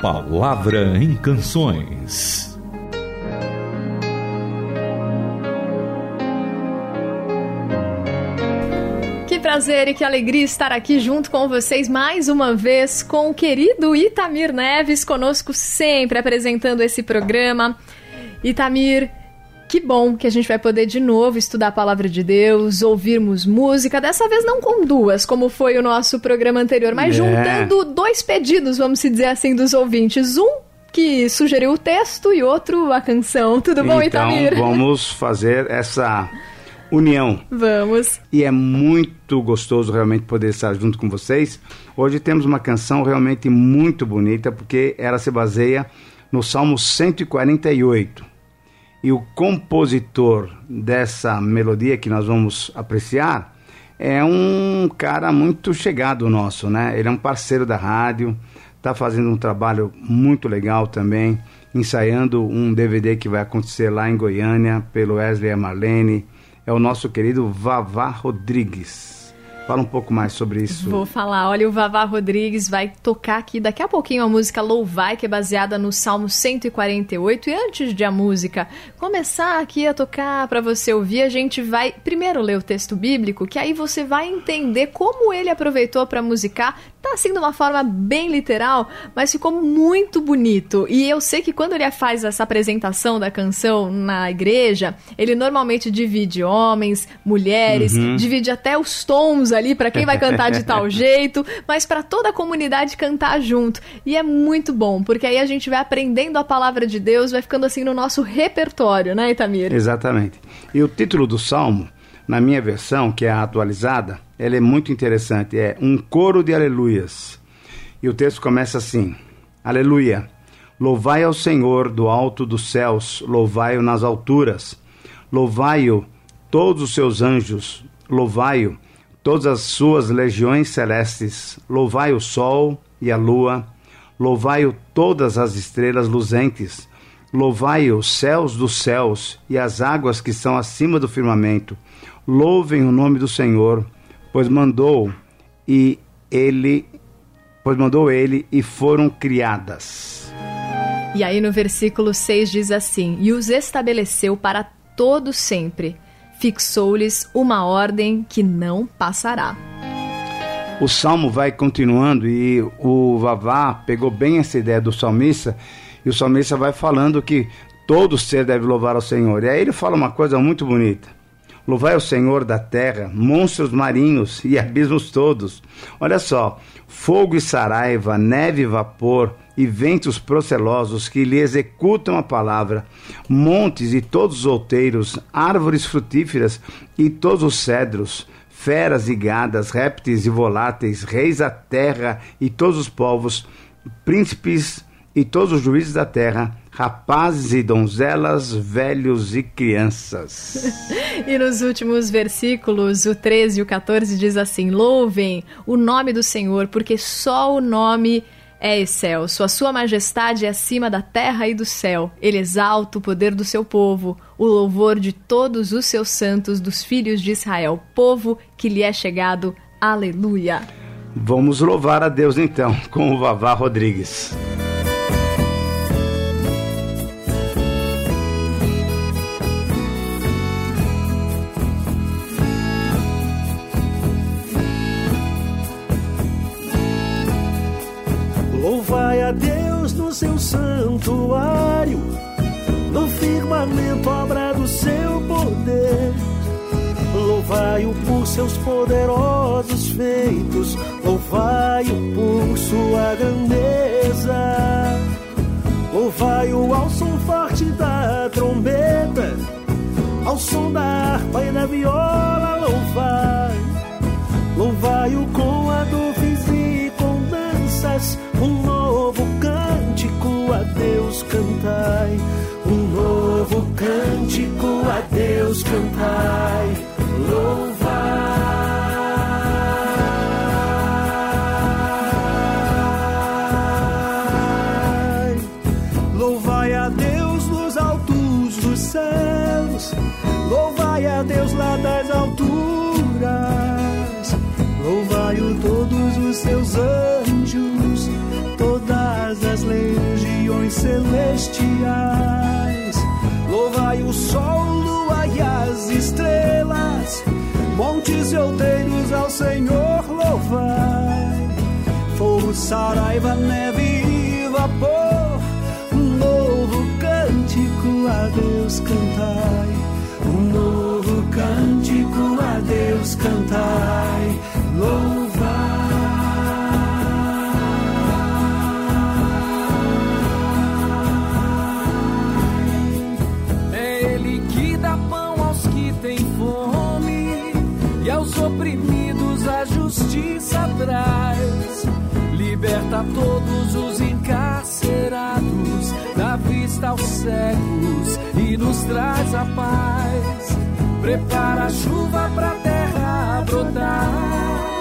Palavra em Canções. Que prazer e que alegria estar aqui junto com vocês mais uma vez com o querido Itamir Neves, conosco sempre apresentando esse programa. Itamir, que bom que a gente vai poder de novo estudar a palavra de Deus, ouvirmos música, dessa vez não com duas, como foi o nosso programa anterior, mas é. juntando dois pedidos, vamos dizer assim, dos ouvintes. Um que sugeriu o texto e outro a canção. Tudo bom, então, Itamir? Vamos fazer essa união. Vamos. E é muito gostoso realmente poder estar junto com vocês. Hoje temos uma canção realmente muito bonita, porque ela se baseia no Salmo 148 e o compositor dessa melodia que nós vamos apreciar é um cara muito chegado nosso, né? Ele é um parceiro da rádio, está fazendo um trabalho muito legal também, ensaiando um DVD que vai acontecer lá em Goiânia pelo Wesley e Marlene. É o nosso querido Vavá Rodrigues. Fala um pouco mais sobre isso. Vou falar. Olha, o Vavá Rodrigues vai tocar aqui daqui a pouquinho a música Louvai, que é baseada no Salmo 148. E antes de a música começar aqui a tocar para você ouvir, a gente vai primeiro ler o texto bíblico, que aí você vai entender como ele aproveitou para musicar. Tá assim de uma forma bem literal, mas ficou muito bonito. E eu sei que quando ele faz essa apresentação da canção na igreja, ele normalmente divide homens, mulheres, uhum. divide até os tons ali para quem vai cantar de tal jeito, mas para toda a comunidade cantar junto. E é muito bom, porque aí a gente vai aprendendo a palavra de Deus, vai ficando assim no nosso repertório, né, Itamir? Exatamente. E o título do salmo, na minha versão, que é a atualizada, ele é muito interessante, é um coro de aleluias. E o texto começa assim: Aleluia. Louvai ao Senhor do alto dos céus, louvai-o nas alturas. Louvai-o todos os seus anjos, louvai-o todas as suas legiões celestes, louvai o sol e a lua, louvai-o todas as estrelas luzentes, louvai os céus dos céus e as águas que estão acima do firmamento. Louvem o nome do Senhor, pois mandou e ele pois mandou ele e foram criadas. E aí no versículo 6 diz assim: E os estabeleceu para todo sempre fixou-lhes uma ordem que não passará. O salmo vai continuando e o Vavá pegou bem essa ideia do salmista e o salmista vai falando que todo ser deve louvar ao Senhor. E aí ele fala uma coisa muito bonita. Louvai o Senhor da terra, monstros marinhos e abismos todos. Olha só, fogo e saraiva, neve e vapor, e ventos procelosos que lhe executam a palavra, montes e todos os outeiros, árvores frutíferas e todos os cedros, feras e gadas, répteis e voláteis, reis da terra e todos os povos, príncipes e todos os juízes da terra, rapazes e donzelas, velhos e crianças. e nos últimos versículos, o 13 e o 14 diz assim: Louvem o nome do Senhor, porque só o nome é excelso, a sua majestade é acima da terra e do céu. Ele exalta o poder do seu povo, o louvor de todos os seus santos, dos filhos de Israel, povo que lhe é chegado. Aleluia. Vamos louvar a Deus então, com o Vavá Rodrigues. Santuário, no firmamento obra do seu poder. Louvai-o por seus poderosos feitos, louvai-o por sua grandeza. Louvai-o ao som forte da trombeta, ao som da harpa e da viola, cantai, um novo cântico a Deus cantai, louvai, louvai a Deus nos altos dos céus, louvai a Deus lá das alturas, louvai-o todos os seus anjos, todas as leis nuvens celestiais. Louvai o sol, lua e as estrelas, montes e outeiros ao Senhor louvai. Fogo, saraiva, neve e vapor, um novo cântico a Deus cantai. Um novo cântico a Deus cantai. É e aos oprimidos a justiça traz. Liberta todos os encarcerados, dá vista aos cegos e nos traz a paz. Prepara a chuva pra terra brotar,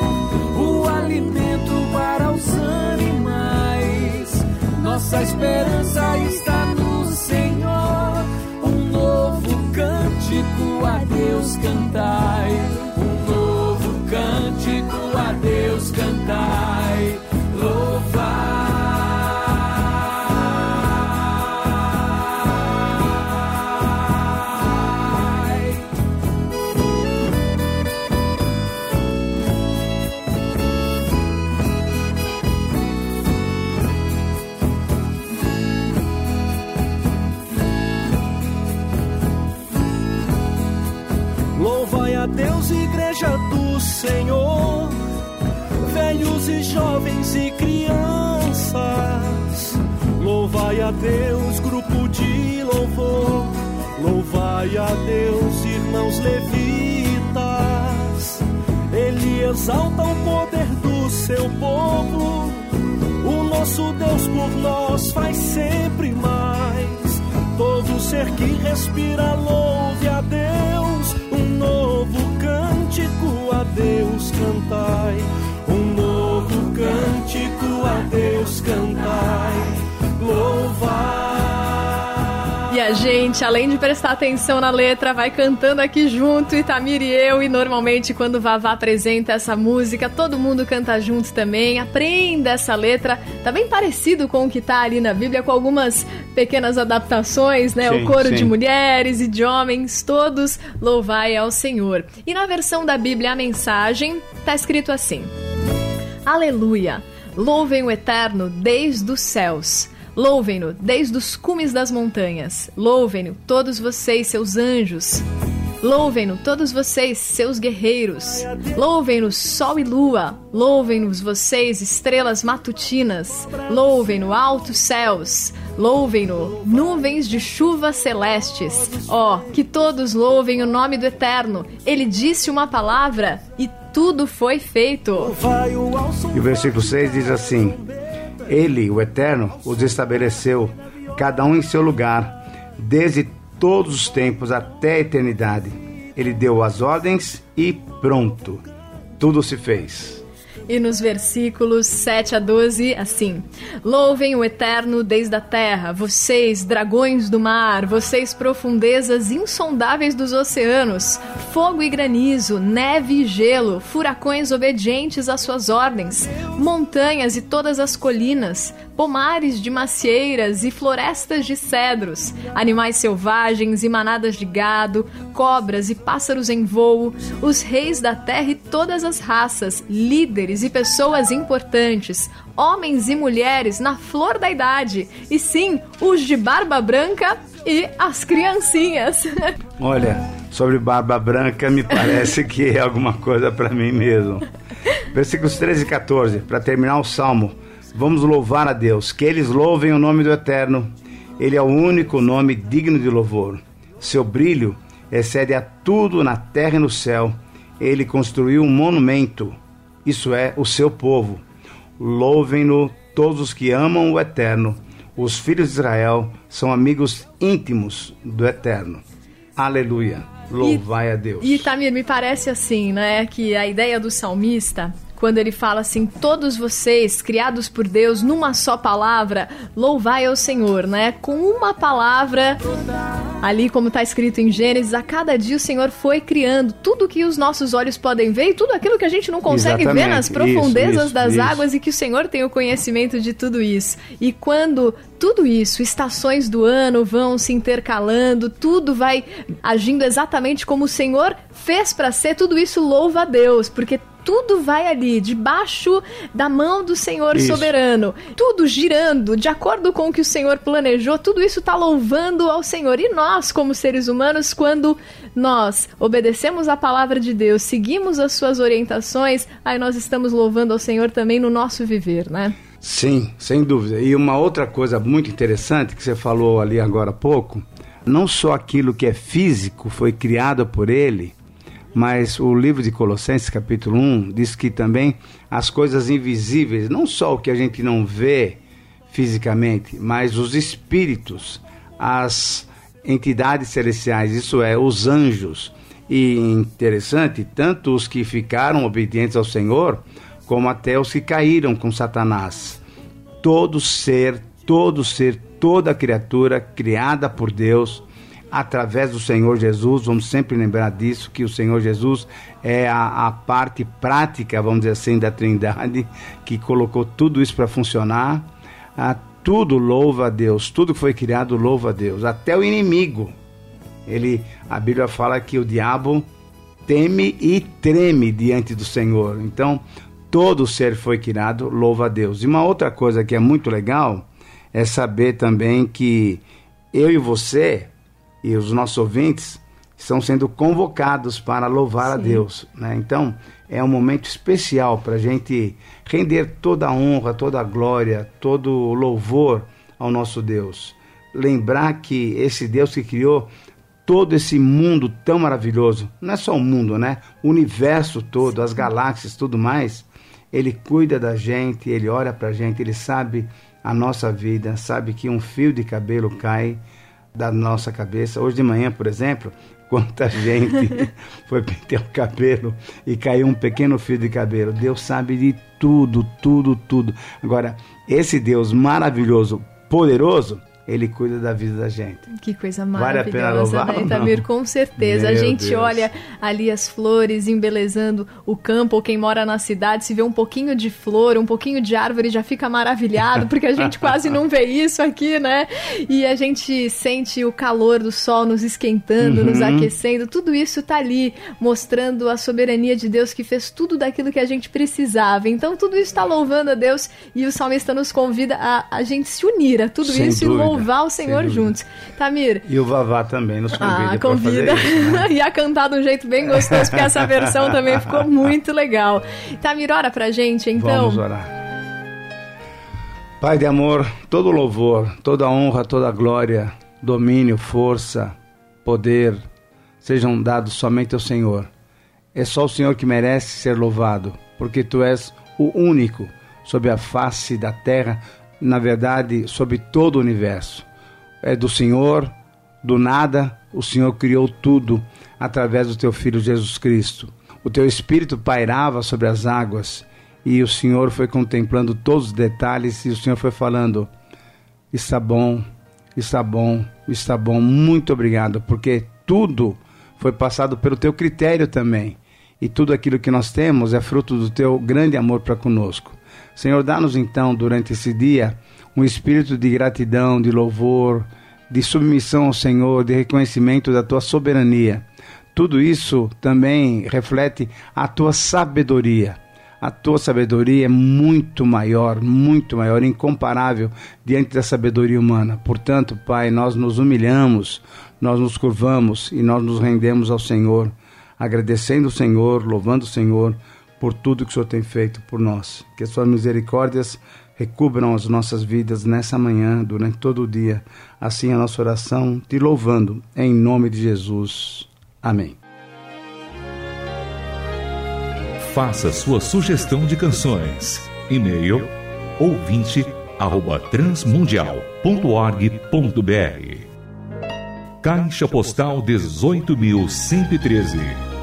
o alimento para os animais. Nossa esperança está no Senhor. Um novo cântico a Deus cantai. Louvai a Deus, igreja do Senhor, velhos e jovens e crianças. Louvai a Deus, grupo de louvor. Louvai a Deus, irmãos levitas. Ele exalta o poder do seu povo. O nosso Deus por nós faz sempre mais. Todo ser que respira, louve a Deus. Gente, além de prestar atenção na letra, vai cantando aqui junto, Itamir e eu. E normalmente, quando o Vavá apresenta essa música, todo mundo canta junto também. Aprenda essa letra. Tá bem parecido com o que tá ali na Bíblia, com algumas pequenas adaptações, né? Sim, o coro sim. de mulheres e de homens, todos louvai ao Senhor. E na versão da Bíblia, a mensagem tá escrito assim: Aleluia! Louvem o Eterno desde os céus. Louvem-no desde os cumes das montanhas. Louvem-no todos vocês, seus anjos. Louvem-no todos vocês, seus guerreiros. Louvem-no sol e lua. Louvem-nos vocês, estrelas matutinas. Louvem-no altos céus. Louvem-no nuvens de chuva celestes. Ó, que todos louvem o nome do Eterno. Ele disse uma palavra e tudo foi feito. E o versículo 6 diz assim: Ele, o Eterno, os estabeleceu, cada um em seu lugar, desde todos os tempos até a eternidade. Ele deu as ordens e pronto, tudo se fez. E nos versículos 7 a 12, assim: Louvem o Eterno desde a terra, vocês, dragões do mar, vocês, profundezas insondáveis dos oceanos, fogo e granizo, neve e gelo, furacões obedientes às suas ordens, montanhas e todas as colinas, pomares de macieiras e florestas de cedros, animais selvagens e manadas de gado, cobras e pássaros em voo, os reis da terra e todas as raças, líderes e pessoas importantes, homens e mulheres na flor da idade, e sim, os de barba branca e as criancinhas. Olha, sobre barba branca me parece que é alguma coisa para mim mesmo. Versículos 13 e 14, para terminar o salmo. Vamos louvar a Deus, que eles louvem o nome do Eterno. Ele é o único nome digno de louvor. Seu brilho excede a tudo na terra e no céu. Ele construiu um monumento, isso é, o seu povo. Louvem-no todos os que amam o Eterno. Os filhos de Israel são amigos íntimos do Eterno. Aleluia. Louvai a Deus. E Tamir, me parece assim, né, que a ideia do salmista quando ele fala assim: todos vocês, criados por Deus, numa só palavra, louvai ao Senhor, né? Com uma palavra, ali como está escrito em Gênesis, a cada dia o Senhor foi criando tudo que os nossos olhos podem ver e tudo aquilo que a gente não consegue Exatamente. ver nas profundezas Isso, isso, das isso. águas e que o Senhor tem o conhecimento de tudo isso. E quando tudo isso, estações do ano vão se intercalando, tudo vai agindo exatamente como o Senhor fez para ser, tudo isso louva a Deus, porque tudo vai ali, debaixo da mão do Senhor Isso. soberano. Tudo girando de acordo com o que o Senhor planejou, tudo isso está louvando ao Senhor. E nós, como seres humanos, quando nós obedecemos a palavra de Deus, seguimos as suas orientações, aí nós estamos louvando ao Senhor também no nosso viver, né? Sim, sem dúvida. E uma outra coisa muito interessante que você falou ali agora há pouco, não só aquilo que é físico foi criado por ele, mas o livro de Colossenses, capítulo 1, diz que também as coisas invisíveis, não só o que a gente não vê fisicamente, mas os espíritos, as entidades celestiais, isso é, os anjos. E interessante, tanto os que ficaram obedientes ao Senhor, como até os que caíram com Satanás. Todo ser, todo ser, toda criatura criada por Deus, através do Senhor Jesus, vamos sempre lembrar disso, que o Senhor Jesus é a, a parte prática, vamos dizer assim, da Trindade, que colocou tudo isso para funcionar. Ah, tudo louva a Deus, tudo que foi criado louva a Deus, até o inimigo. Ele, a Bíblia fala que o diabo teme e treme diante do Senhor. Então, todo ser foi criado, louva a Deus. E uma outra coisa que é muito legal é saber também que eu e você e os nossos ouvintes estão sendo convocados para louvar a Sim. Deus. Né? Então, é um momento especial para a gente render toda a honra, toda a glória, todo o louvor ao nosso Deus. Lembrar que esse Deus que criou todo esse mundo tão maravilhoso, não é só o mundo, né? O universo todo, as galáxias, tudo mais, ele cuida da gente, ele olha pra gente, ele sabe a nossa vida, sabe que um fio de cabelo cai da nossa cabeça. Hoje de manhã, por exemplo, quanta gente foi pentear o cabelo e caiu um pequeno fio de cabelo. Deus sabe de tudo, tudo, tudo. Agora, esse Deus maravilhoso, poderoso, ele cuida da vida da gente. Que coisa Vale a pena maravilhosa, louvar né? Itamir? Com certeza. a Meu gente Deus. olha ali as flores embelezando o campo, ou quem mora na cidade, se vê um pouquinho de flor, um pouquinho de árvore, já fica maravilhado, porque a gente quase não vê isso aqui, né? E a gente sente o calor do sol nos esquentando, nos Uhum. aquecendo. Tudo isso tá ali mostrando a soberania de Deus que fez tudo daquilo que a gente precisava. Então, tudo isso está louvando a Deus e o salmista nos convida a, a gente se unir a tudo Sem isso dúvida, e louvar o sem Senhor juntos. Tamir, E o Vavá também nos convida ah, convida. isso. Né? e a cantar de um jeito bem gostoso, porque essa versão também ficou muito legal. Tamir, ora pra gente, então. Vamos orar. Pai de amor, todo louvor, toda honra, toda glória, domínio, força, poder, sejam dados somente ao Senhor. É só o Senhor que merece ser louvado, porque tu és o único sobre a face da terra, na verdade, sobre todo o universo. É do Senhor, do nada, o Senhor criou tudo através do teu filho Jesus Cristo. O teu espírito pairava sobre as águas e o Senhor foi contemplando todos os detalhes e o Senhor foi falando: está bom, está bom, está bom, muito obrigado, porque tudo foi passado pelo teu critério também. E tudo aquilo que nós temos é fruto do teu grande amor para conosco. Senhor, dá-nos então, durante esse dia, um espírito de gratidão, de louvor, de submissão ao Senhor, de reconhecimento da tua soberania. Tudo isso também reflete a tua sabedoria. A tua sabedoria é muito maior, muito maior, incomparável diante da sabedoria humana. Portanto, Pai, nós nos humilhamos, nós nos curvamos e nós nos rendemos ao Senhor, agradecendo o Senhor, louvando o Senhor por tudo que o Senhor tem feito por nós. Que as suas misericórdias recubram as nossas vidas nessa manhã, durante todo o dia. Assim a nossa oração, te louvando, em nome de Jesus. Amém. Faça sua sugestão de canções. E-mail ouvinte arroba transmundial.org.br Caixa Postal 18.113